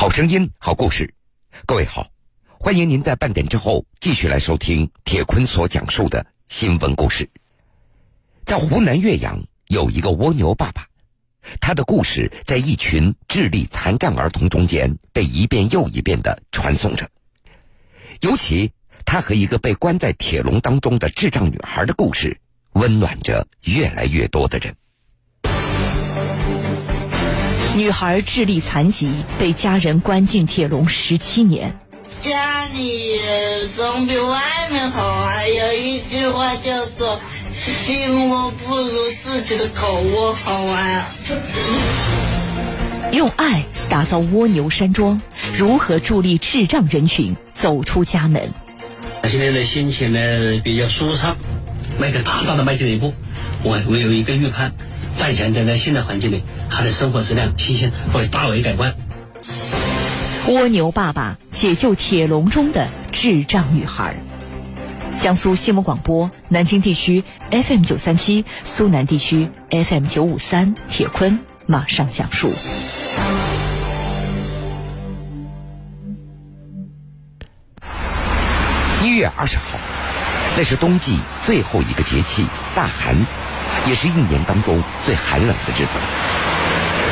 好声音，好故事。各位好，欢迎您在半点之后继续来收听铁坤所讲述的新闻故事。在湖南岳阳有一个蜗牛爸爸，他的故事在一群智力残障儿童中间被一遍又一遍的传颂着。尤其他和一个被关在铁笼当中的智障女孩的故事，温暖着越来越多的人。女孩智力残疾，被家人关进铁笼十七年。家里总比外面好啊！有一句话叫做“心窝不如自己的狗窝好啊”。用爱打造蜗牛山庄，如何助力智障人群走出家门？现在的心情呢比较舒畅，迈着大大的迈进一步，我我有一个预判。范闲在在新的环境里，他的生活质量、新鲜会大为改观。蜗牛爸爸解救铁笼中的智障女孩。江苏新闻广播南京地区 FM 九三七，苏南地区 FM 九五三。铁坤马上讲述。一月二十号，那是冬季最后一个节气——大寒。也是一年当中最寒冷的日子。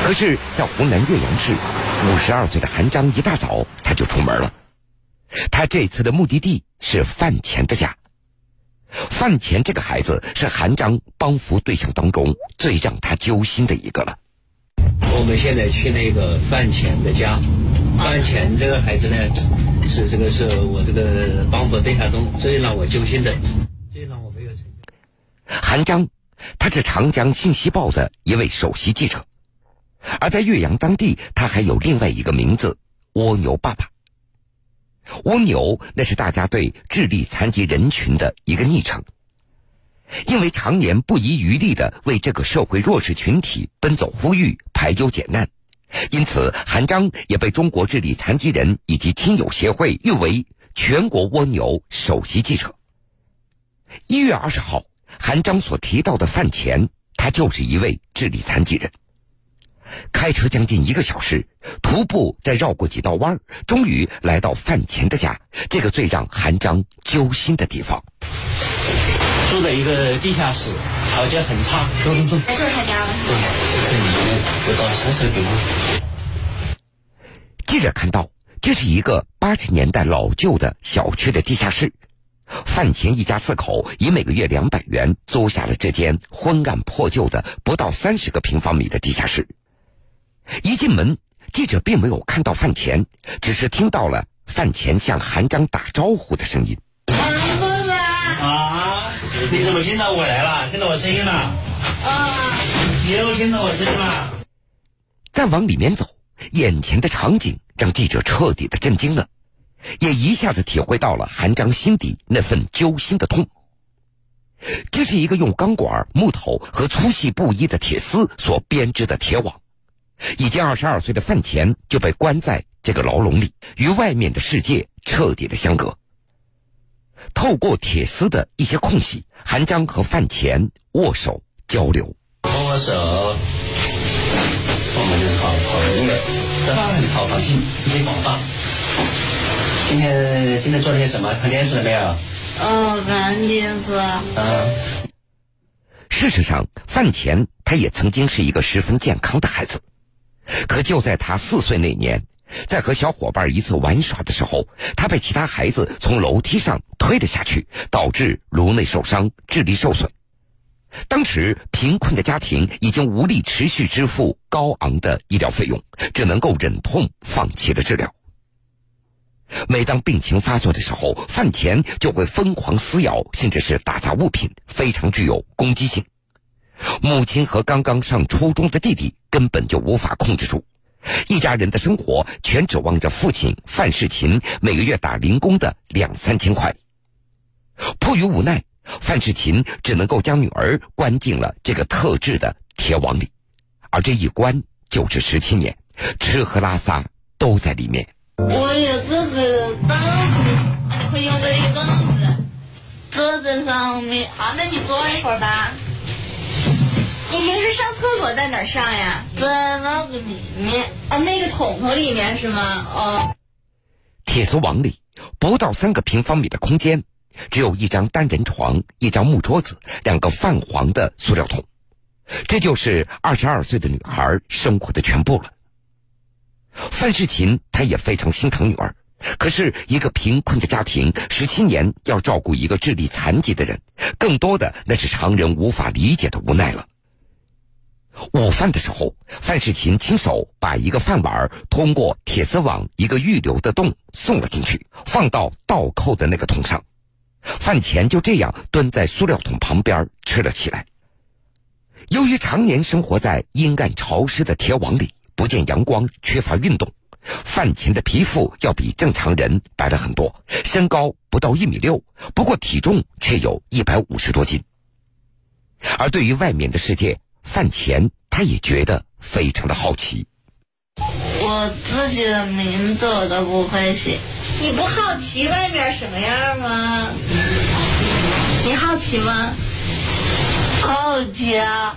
可是，在湖南岳阳市，五十二岁的韩章一大早他就出门了。他这次的目的地是范前的家。范前这个孩子是韩章帮扶对象当中最让他揪心的一个了。我们现在去那个范前的家。范前这个孩子呢，是这个是我这个帮扶对象中最让我揪心的，最让我没有成就。韩章。他是长江信息报的一位首席记者，而在岳阳当地，他还有另外一个名字——蜗牛爸爸。蜗牛，那是大家对智力残疾人群的一个昵称。因为常年不遗余力的为这个社会弱势群体奔走呼吁、排忧解难，因此韩章也被中国智力残疾人以及亲友协会誉为全国蜗牛首席记者。一月二十号。韩章所提到的范前，他就是一位智力残疾人。开车将近一个小时，徒步再绕过几道弯终于来到范前的家，这个最让韩章揪心的地方。住在一个地下室，条件很差。走走走，在这他家了。对，这是里面不到三十平方。记者看到，这是一个八十年代老旧的小区的地下室。范乾一家四口以每个月两百元租下了这间昏暗破旧的不到三十个平方米的地下室。一进门，记者并没有看到范乾，只是听到了？范乾向韩章打招呼的声音。韩爸爸啊，你怎么听到我来了？听到我声音了？啊！你又听到我声音了？再往里面走，眼前的场景让记者彻底的震惊了。也一下子体会到了韩章心底那份揪心的痛。这是一个用钢管、木头和粗细不一的铁丝所编织的铁网，已经二十二岁的范乾就被关在这个牢笼里，与外面的世界彻底的相隔。透过铁丝的一些空隙，韩章和范乾握手交流。握握手，我们是好朋友，吃饭好高兴，一起广大。今天今天做了些什么？看电视了没有？哦，看电视。嗯。事实上，饭前他也曾经是一个十分健康的孩子，可就在他四岁那年，在和小伙伴一次玩耍的时候，他被其他孩子从楼梯上推了下去，导致颅内受伤，智力受损。当时贫困的家庭已经无力持续支付高昂的医疗费用，只能够忍痛放弃了治疗。每当病情发作的时候，范乾就会疯狂撕咬，甚至是打砸物品，非常具有攻击性。母亲和刚刚上初中的弟弟根本就无法控制住，一家人的生活全指望着父亲范世琴每个月打零工的两三千块。迫于无奈，范世琴只能够将女儿关进了这个特制的铁网里，而这一关就是十七年，吃喝拉撒都在里面。我有这个凳子，会用这个凳子坐在上面。好，那你坐一会儿吧。你平时上厕所在哪儿上呀？在那个里面。哦，那个桶桶里面是吗？哦。铁丝网里不到三个平方米的空间，只有一张单人床、一张木桌子、两个泛黄的塑料桶，这就是二十二岁的女孩生活的全部了。范世琴，她也非常心疼女儿。可是，一个贫困的家庭，十七年要照顾一个智力残疾的人，更多的那是常人无法理解的无奈了。午饭的时候，范世琴亲手把一个饭碗通过铁丝网一个预留的洞送了进去，放到倒扣的那个桶上。饭前就这样蹲在塑料桶旁边吃了起来。由于常年生活在阴暗潮湿的铁网里，不见阳光，缺乏运动。范前的皮肤要比正常人白了很多，身高不到一米六，不过体重却有一百五十多斤。而对于外面的世界，范前他也觉得非常的好奇。我自己的名字我都不会写，你不好奇外面什么样吗？你好奇吗？好奇啊！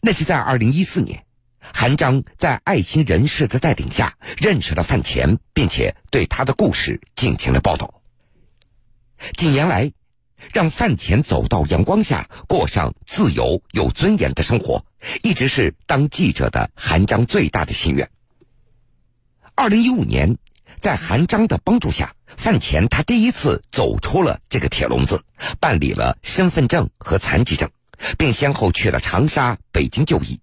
那是在二零一四年。韩章在爱心人士的带领下认识了范前，并且对他的故事进行了报道。近年来，让范前走到阳光下，过上自由有尊严的生活，一直是当记者的韩章最大的心愿。二零一五年，在韩章的帮助下，范前他第一次走出了这个铁笼子，办理了身份证和残疾证，并先后去了长沙、北京就医。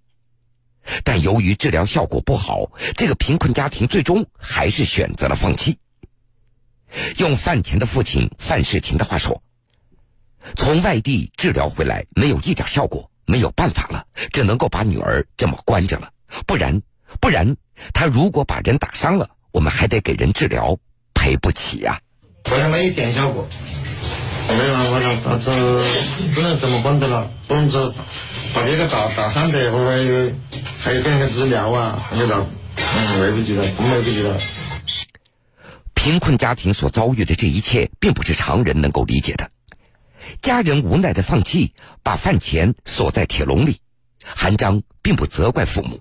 但由于治疗效果不好，这个贫困家庭最终还是选择了放弃。用范前的父亲范世琴的话说：“从外地治疗回来没有一点效果，没有办法了，只能够把女儿这么关着了。不然，不然，他如果把人打伤了，我们还得给人治疗，赔不起呀。”好像没一点效果，没有办法了，那只只能这么关着了，不能走。把别个打打伤的，或者还有跟人家治疗啊，那个嗯，来不及了，来不及了。贫困家庭所遭遇的这一切，并不是常人能够理解的。家人无奈的放弃，把饭钱锁在铁笼里。韩章并不责怪父母。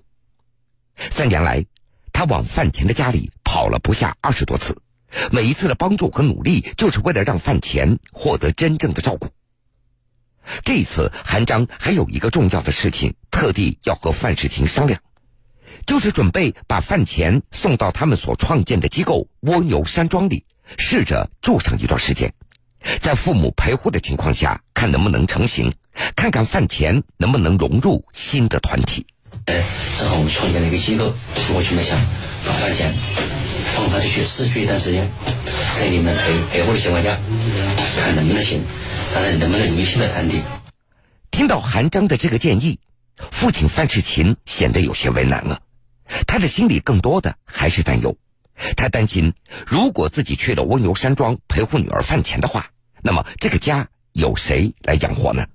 三年来，他往饭钱的家里跑了不下二十多次，每一次的帮助和努力，就是为了让饭钱获得真正的照顾。这次韩章还有一个重要的事情，特地要和范世琴商量，就是准备把饭钱送到他们所创建的机构蜗牛山庄里，试着住上一段时间，在父母陪护的情况下，看能不能成型，看看饭钱能不能融入新的团体。哎，正好我们创建了一个机构，我就没想把饭钱放他去试去一段时间，在你们陪陪护的情况下，看能不能行。看看能不能有新的团体。听到韩章的这个建议，父亲范世琴显得有些为难了。他的心里更多的还是担忧，他担心如果自己去了蜗牛山庄陪护女儿饭钱的话，那么这个家有谁来养活呢？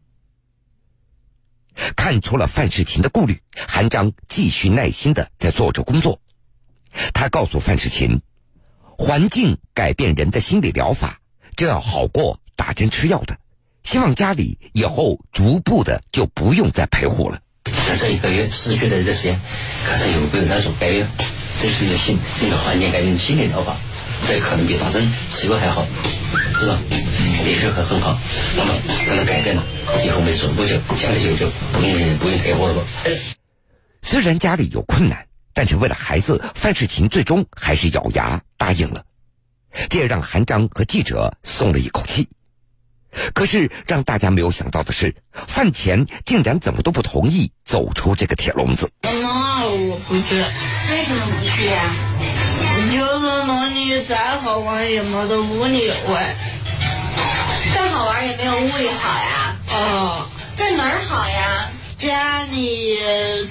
看出了范世琴的顾虑，韩章继续耐心的在做着工作。他告诉范世琴，环境改变人的心理疗法，这要好过打针吃药的。希望家里以后逐步的就不用再陪护了。在这一个月失去的这段时间，看看有没有那种改变。这是一个心，那个环境改变心理疗法，这可能比打针吃药还好，是吧？的确很很好。那么让他改变了，以后没事不久家里就就不用不用陪护了吧？虽然家里有困难，但是为了孩子，范世琴最终还是咬牙答应了。这也让韩章和记者松了一口气。可是让大家没有想到的是，范前竟然怎么都不同意走出这个铁笼子。那我不去，为什么不去呀？就是那里再好玩也没得屋里玩。再好玩也没有屋里好呀。哦。这哪儿好呀？家里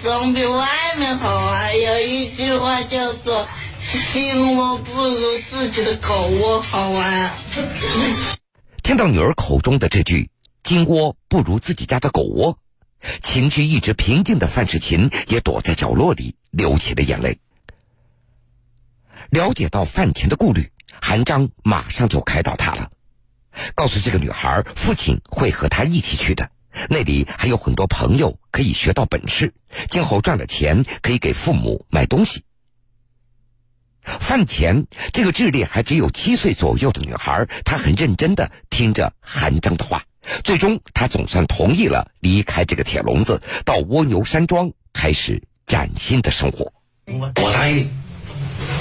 总比外面好啊！有一句话叫做“金窝不如自己的狗窝好玩”。听到女儿口中的这句“金窝不如自己家的狗窝”，情绪一直平静的范世琴也躲在角落里流起了眼泪。了解到范琴的顾虑，韩章马上就开导她了，告诉这个女孩，父亲会和她一起去的，那里还有很多朋友可以学到本事，今后赚了钱可以给父母买东西。饭前，这个智力还只有七岁左右的女孩，她很认真的听着韩章的话，最终她总算同意了离开这个铁笼子，到蜗牛山庄开始崭新的生活。我答应你，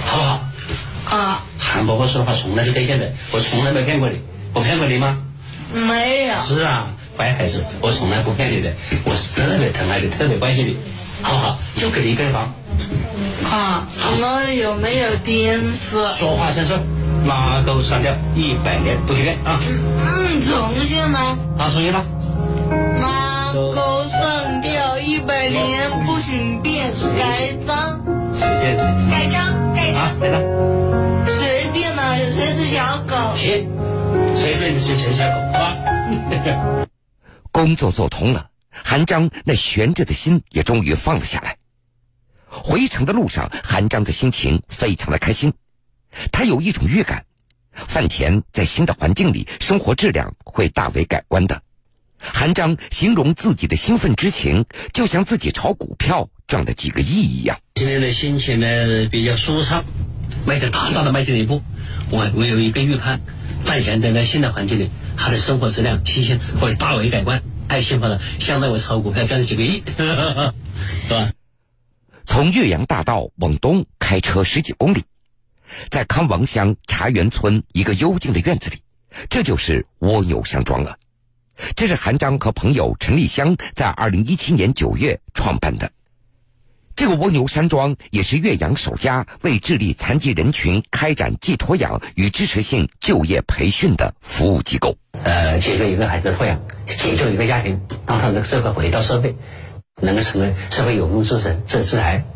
好不好？啊，韩伯伯说的话从来是兑现的，我从来没骗过你，我骗过你吗？没有。是啊，乖孩子，我从来不骗你的，我是特别疼爱你，特别关心你，好不好？就给你一个房。啊，我们有没有电视？说话算数，拉钩上吊，一百年不许变啊！嗯，重新呢？啊，重新了。拉钩上吊，一百年不许变，盖章。随便随便盖章，盖章。啊，盖章。随便呢，谁是小狗？行，随便是陈小狗，好吧？工作做通了，韩章那悬着的心也终于放了下来。回城的路上，韩章的心情非常的开心。他有一种预感，饭前在新的环境里，生活质量会大为改观的。韩章形容自己的兴奋之情，就像自己炒股票赚了几个亿一样。今天的心情呢比较舒畅，迈着大大的迈进一步。我我有一个预判，范闲在那新的环境里，他的生活质量、心情会大为改观，太幸福了，相当于炒股票赚了几个亿，是吧？从岳阳大道往东开车十几公里，在康王乡茶园村一个幽静的院子里，这就是蜗牛山庄了。这是韩章和朋友陈立香在二零一七年九月创办的。这个蜗牛山庄也是岳阳首家为智力残疾人群开展寄托养与支持性就业培训的服务机构。呃，解决一个孩子的托养，解救一个家庭，让他的社会回到社会，能够成为社会有用之人、这自然。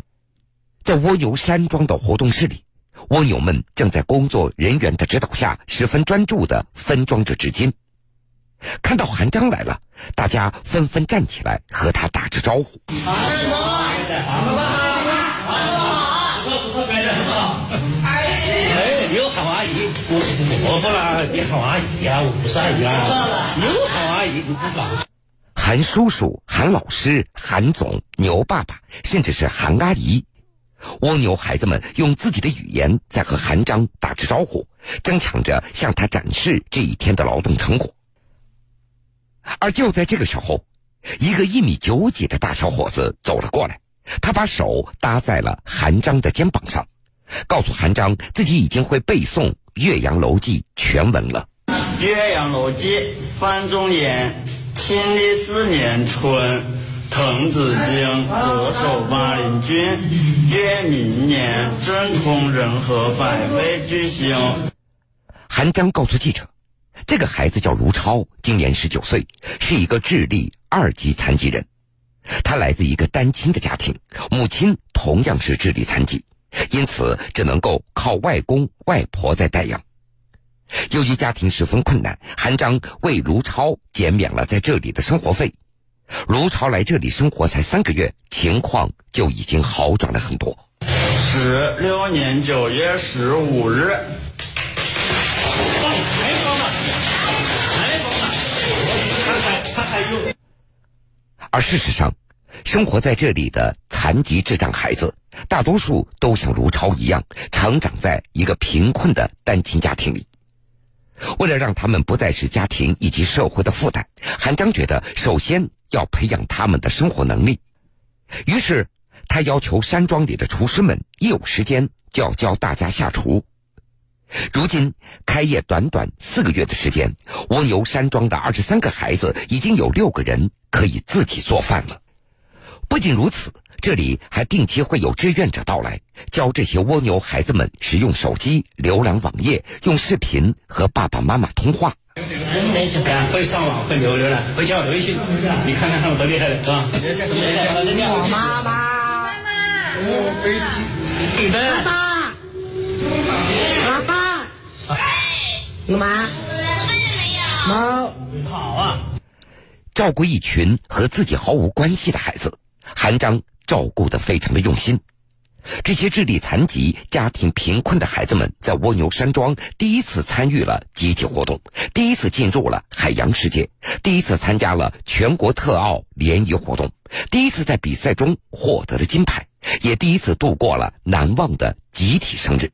在蜗牛山庄的活动室里，蜗牛们正在工作人员的指导下，十分专注地分装着纸巾。看到韩章来了，大家纷纷站起来和他打着招呼。我是伯伯啦，你好，阿姨呀，我不是阿姨啦。你好，阿姨，你知道？韩叔叔、韩老师、韩总、牛爸爸，甚至是韩阿姨，蜗牛孩子们用自己的语言在和韩章打着招呼，争抢着向他展示这一天的劳动成果。而就在这个时候，一个一米九几的大小伙子走了过来，他把手搭在了韩章的肩膀上，告诉韩章自己已经会背诵《岳阳楼记》全文了。《岳阳楼记》范仲淹，庆历四年春，滕子京谪守巴陵郡。越明年，政通人和，百废具兴。韩章告诉记者，这个孩子叫卢超，今年十九岁，是一个智力二级残疾人。他来自一个单亲的家庭，母亲同样是智力残疾，因此只能够靠外公外婆在带养。由于家庭十分困难，韩章为卢超减免了在这里的生活费。卢超来这里生活才三个月，情况就已经好转了很多。十六年九月十五日，而事实上，生活在这里的残疾智障孩子，大多数都像卢超一样，成长在一个贫困的单亲家庭里。为了让他们不再是家庭以及社会的负担，韩章觉得首先要培养他们的生活能力。于是，他要求山庄里的厨师们一有时间就要教大家下厨。如今开业短短四个月的时间，蜗牛山庄的二十三个孩子已经有六个人可以自己做饭了。不仅如此，这里还定期会有志愿者到来，教这些蜗牛孩子们使用手机、浏览网页、用视频和爸爸妈妈通话。会上网，会浏浏览，会加微信，你看看他们多厉害的，是吧？我妈妈，对的。爸爸，爸爸，干嘛？猫。好啊。照顾一群和自己毫无关系的孩子，韩章照顾的非常的用心。这些智力残疾、家庭贫困的孩子们在蜗牛山庄第一次参与了集体活动，第一次进入了海洋世界，第一次参加了全国特奥联谊活动，第一次在比赛中获得了金牌，也第一次度过了难忘的集体生日。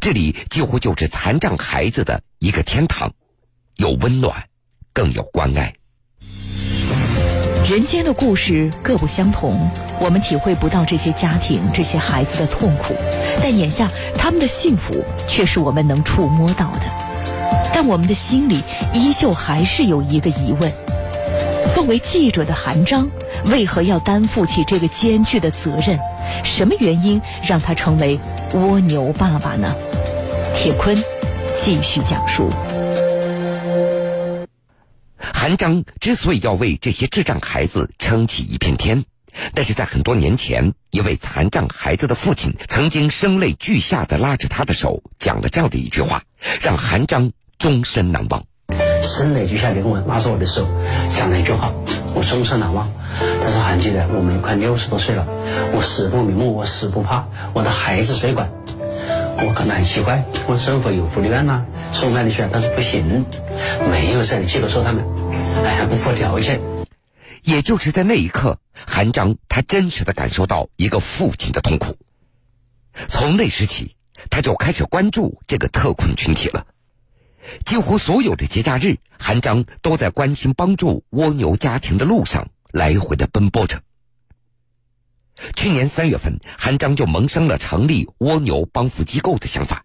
这里几乎就是残障孩子的一个天堂，有温暖，更有关爱。人间的故事各不相同，我们体会不到这些家庭、这些孩子的痛苦，但眼下他们的幸福却是我们能触摸到的。但我们的心里依旧还是有一个疑问：作为记者的韩章，为何要担负起这个艰巨的责任？什么原因让他成为蜗牛爸爸呢？铁坤继续讲述。韩章之所以要为这些智障孩子撑起一片天，但是在很多年前，一位残障孩子的父亲曾经声泪俱下的拉着他的手，讲了这样的一句话，让韩章终身难忘。声泪俱下的跟我拉着我的手，讲了一句话，我终身难忘。他说：“韩记得我们快六十多岁了，我死不瞑目，我死不怕，我的孩子谁管？”我感到很奇怪，问政府有福利院呐，送那里去啊？他说不行，没有这样的机构收他们，哎，还不符合条件。也就是在那一刻，韩章他真实的感受到一个父亲的痛苦。从那时起，他就开始关注这个特困群体了。几乎所有的节假日，韩章都在关心帮助蜗牛家庭的路上来回的奔波着。去年三月份，韩章就萌生了成立蜗牛帮扶机构的想法，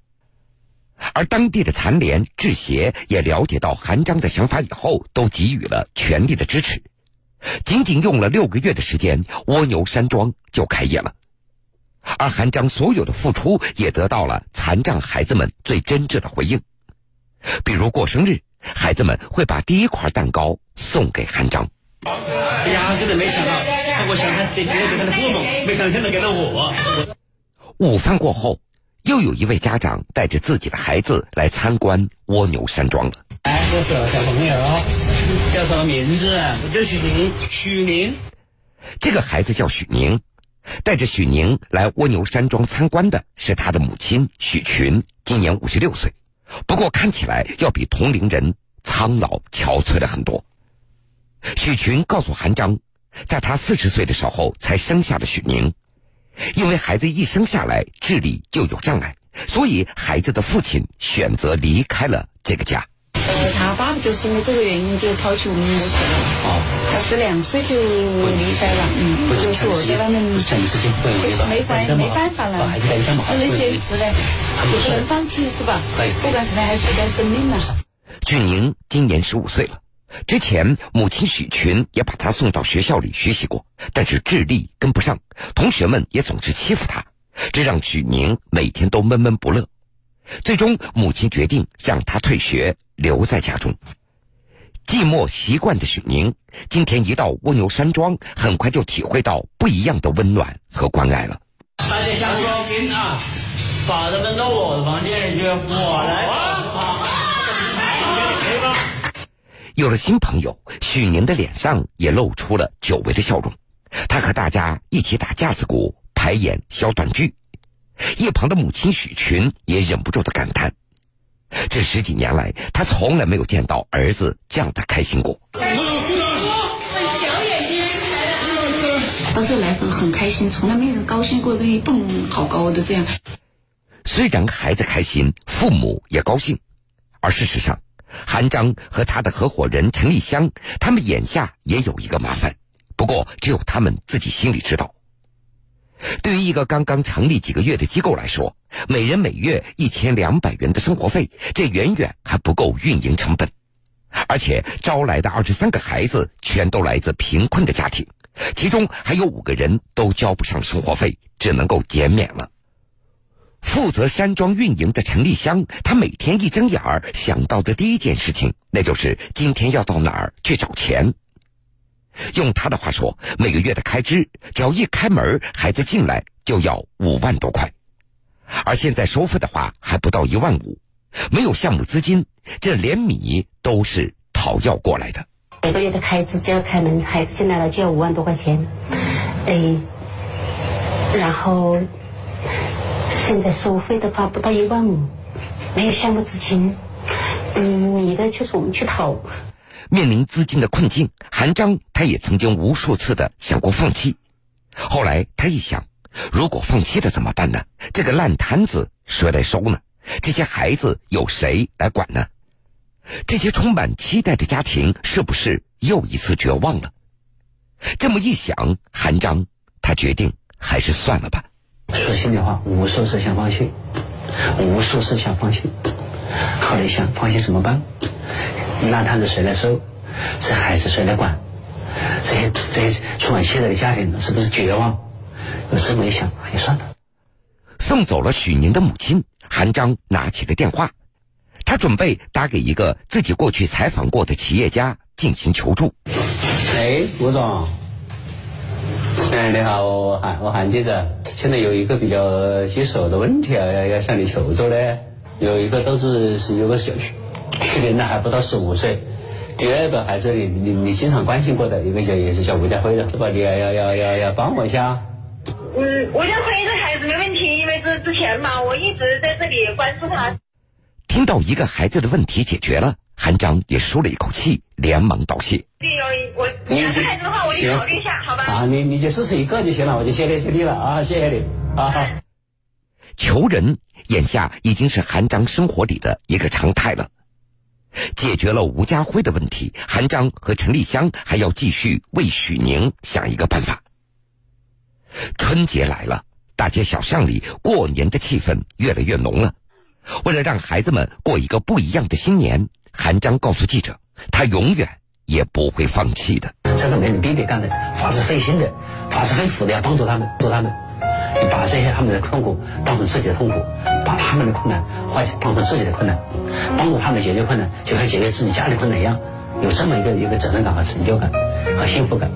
而当地的残联、智协也了解到韩章的想法以后，都给予了全力的支持。仅仅用了六个月的时间，蜗牛山庄就开业了，而韩章所有的付出也得到了残障孩子们最真挚的回应。比如过生日，孩子们会把第一块蛋糕送给韩章。哎呀，真的没想到，我想他直接给他的父母，没想到现在给了我。午饭过后，又有一位家长带着自己的孩子来参观蜗牛山庄了。哎，这是小朋友，叫什么名字？我叫许宁。许宁，这个孩子叫许宁，带着许宁来蜗牛山庄参观的是他的母亲许群，今年五十六岁，不过看起来要比同龄人苍老憔悴了很多。许群告诉韩章，在他四十岁的时候才生下了许宁，因为孩子一生下来智力就有障碍，所以孩子的父亲选择离开了这个家。爸爸就是因为这个原因就抛弃我们母子了。哦，他是两岁就离开了，嗯，就是我给他们没办没办法了，人坚持嘞，就不能放弃是吧？对，不管怎么样还是一条生命呐。许宁今年十五岁了。之前，母亲许群也把他送到学校里学习过，但是智力跟不上，同学们也总是欺负他，这让许宁每天都闷闷不乐。最终，母亲决定让他退学，留在家中。寂寞习惯的许宁，今天一到蜗牛山庄，很快就体会到不一样的温暖和关爱了。大家下兵啊，把他们到我的房间里去，我来。有了新朋友，许宁的脸上也露出了久违的笑容。他和大家一起打架子鼓、排演小短剧。一旁的母亲许群也忍不住的感叹：这十几年来，他从来没有见到儿子这样的开心过。小眼睛，都是来很很开心，从来没有人高兴过这一蹦好高的这样。虽然孩子开心，父母也高兴，而事实上。韩章和他的合伙人陈丽香，他们眼下也有一个麻烦，不过只有他们自己心里知道。对于一个刚刚成立几个月的机构来说，每人每月一千两百元的生活费，这远远还不够运营成本。而且招来的二十三个孩子全都来自贫困的家庭，其中还有五个人都交不上生活费，只能够减免了。负责山庄运营的陈立香，她每天一睁眼儿想到的第一件事情，那就是今天要到哪儿去找钱。用他的话说，每个月的开支，只要一开门，孩子进来就要五万多块，而现在收费的话还不到一万五，没有项目资金，这连米都是讨要过来的。每个月的开支，只要开门，孩子进来了就要五万多块钱，哎，然后。现在收费的话不到一万五，没有项目资金。嗯，你的就是我们去讨。面临资金的困境，韩章他也曾经无数次的想过放弃。后来他一想，如果放弃了怎么办呢？这个烂摊子谁来收呢？这些孩子有谁来管呢？这些充满期待的家庭是不是又一次绝望了？这么一想，韩章他决定还是算了吧。说心里话，无数次想放弃，无数次想放弃。后来想，放弃怎么办？烂摊子谁来收？这孩子谁来管？这些这些充满期待的家庭是不是绝望？有这么一想，也算了。送走了许宁的母亲，韩章拿起了电话，他准备打给一个自己过去采访过的企业家进行求助。哎，吴总，哎，你好，我韩我韩记者，现在有一个比较棘手的问题啊，要要向你求助嘞。有一个都是是有个小去去年的还不到十五岁，第二个还是你你你经常关心过的一个叫也是叫吴家辉的，是吧？你要要要要要帮我一下。嗯，吴家辉这孩子没问题，因为这之前嘛，我一直在这里关注他。听到一个孩子的问题解决了，韩章也舒了一口气，连忙道谢。对，我两个孩子的话，我就考虑一下，好吧？啊，你你就试试一个就行了，我就谢天谢地了啊，谢谢你啊。求人眼下已经是韩章生活里的一个常态了。解决了吴家辉的问题，韩章和陈丽香还要继续为许宁想一个办法。春节来了，大街小巷里过年的气氛越来越浓了。为了让孩子们过一个不一样的新年，韩章告诉记者，他永远也不会放弃的。这个没人逼你干的，发自费心的，发自肺腑的要帮助他们，帮助他们。把这些他们的痛苦当成自己的痛苦，把他们的困难换当成自己的困难，帮助他们解决困难，就像解决自己家里困难一样，有这么一个一个责任感和成就感和幸福感。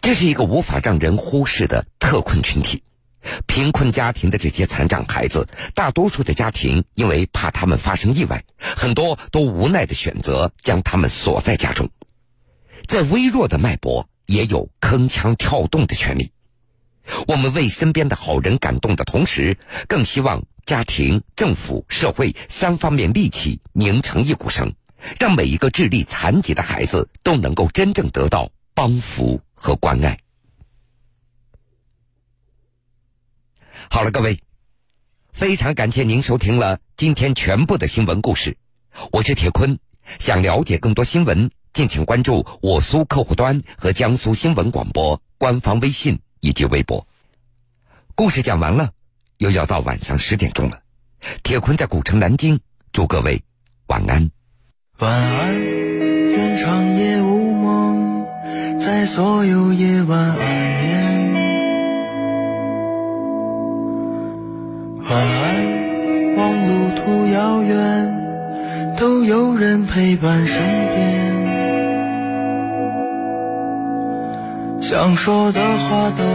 这是一个无法让人忽视的特困群体。贫困家庭的这些残障孩子，大多数的家庭因为怕他们发生意外，很多都无奈的选择将他们锁在家中。在微弱的脉搏，也有铿锵跳动的权利。我们为身边的好人感动的同时，更希望家庭、政府、社会三方面力气拧成一股绳，让每一个智力残疾的孩子都能够真正得到帮扶和关爱。好了，各位，非常感谢您收听了今天全部的新闻故事。我是铁坤，想了解更多新闻，敬请关注我苏客户端和江苏新闻广播官方微信以及微博。故事讲完了，又要到晚上十点钟了。铁坤在古城南京，祝各位晚安。晚安，愿长夜无梦，在所有夜晚安眠。晚安，望路途遥远，都有人陪伴身边。想说的话都。